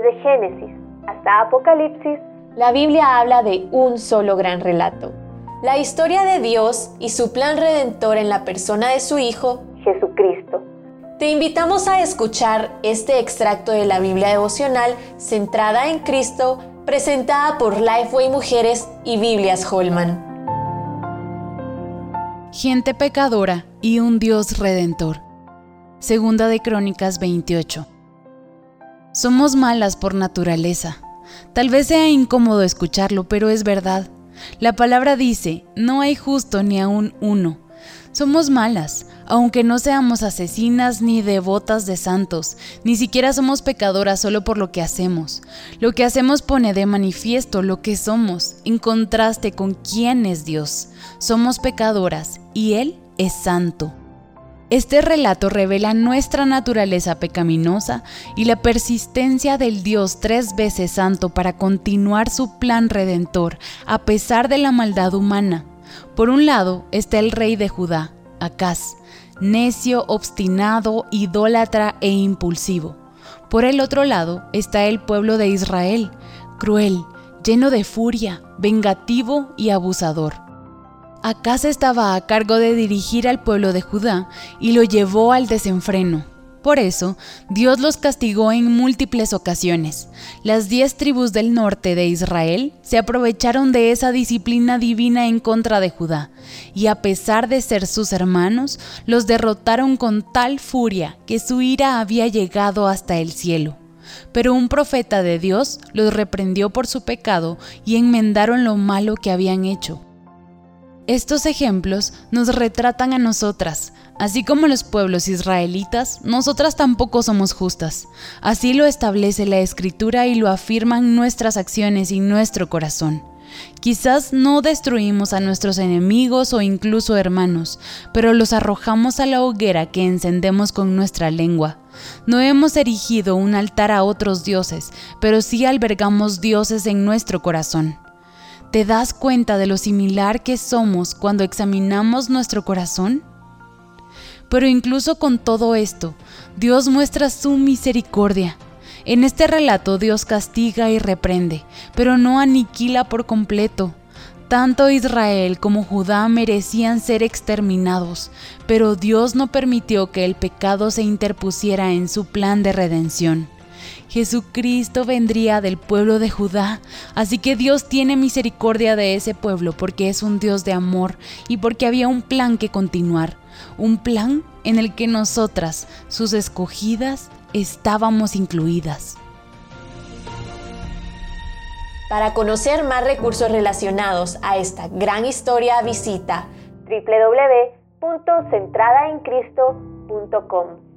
Desde Génesis hasta Apocalipsis, la Biblia habla de un solo gran relato. La historia de Dios y su plan redentor en la persona de su Hijo, Jesucristo. Te invitamos a escuchar este extracto de la Biblia devocional centrada en Cristo, presentada por Lifeway Mujeres y Biblias Holman. Gente pecadora y un Dios redentor. Segunda de Crónicas 28. Somos malas por naturaleza. Tal vez sea incómodo escucharlo, pero es verdad. La palabra dice, no hay justo ni aún uno. Somos malas, aunque no seamos asesinas ni devotas de santos, ni siquiera somos pecadoras solo por lo que hacemos. Lo que hacemos pone de manifiesto lo que somos, en contraste con quién es Dios. Somos pecadoras y Él es santo. Este relato revela nuestra naturaleza pecaminosa y la persistencia del Dios tres veces santo para continuar su plan redentor a pesar de la maldad humana. Por un lado está el rey de Judá, Acaz, necio, obstinado, idólatra e impulsivo. Por el otro lado está el pueblo de Israel, cruel, lleno de furia, vengativo y abusador. Acaz estaba a cargo de dirigir al pueblo de Judá y lo llevó al desenfreno. Por eso, Dios los castigó en múltiples ocasiones. Las diez tribus del norte de Israel se aprovecharon de esa disciplina divina en contra de Judá, y a pesar de ser sus hermanos, los derrotaron con tal furia que su ira había llegado hasta el cielo. Pero un profeta de Dios los reprendió por su pecado y enmendaron lo malo que habían hecho. Estos ejemplos nos retratan a nosotras, así como los pueblos israelitas, nosotras tampoco somos justas. Así lo establece la escritura y lo afirman nuestras acciones y nuestro corazón. Quizás no destruimos a nuestros enemigos o incluso hermanos, pero los arrojamos a la hoguera que encendemos con nuestra lengua. No hemos erigido un altar a otros dioses, pero sí albergamos dioses en nuestro corazón. ¿Te das cuenta de lo similar que somos cuando examinamos nuestro corazón? Pero incluso con todo esto, Dios muestra su misericordia. En este relato Dios castiga y reprende, pero no aniquila por completo. Tanto Israel como Judá merecían ser exterminados, pero Dios no permitió que el pecado se interpusiera en su plan de redención. Jesucristo vendría del pueblo de Judá, así que Dios tiene misericordia de ese pueblo porque es un Dios de amor y porque había un plan que continuar, un plan en el que nosotras, sus escogidas, estábamos incluidas. Para conocer más recursos relacionados a esta gran historia, visita www.centradaencristo.com.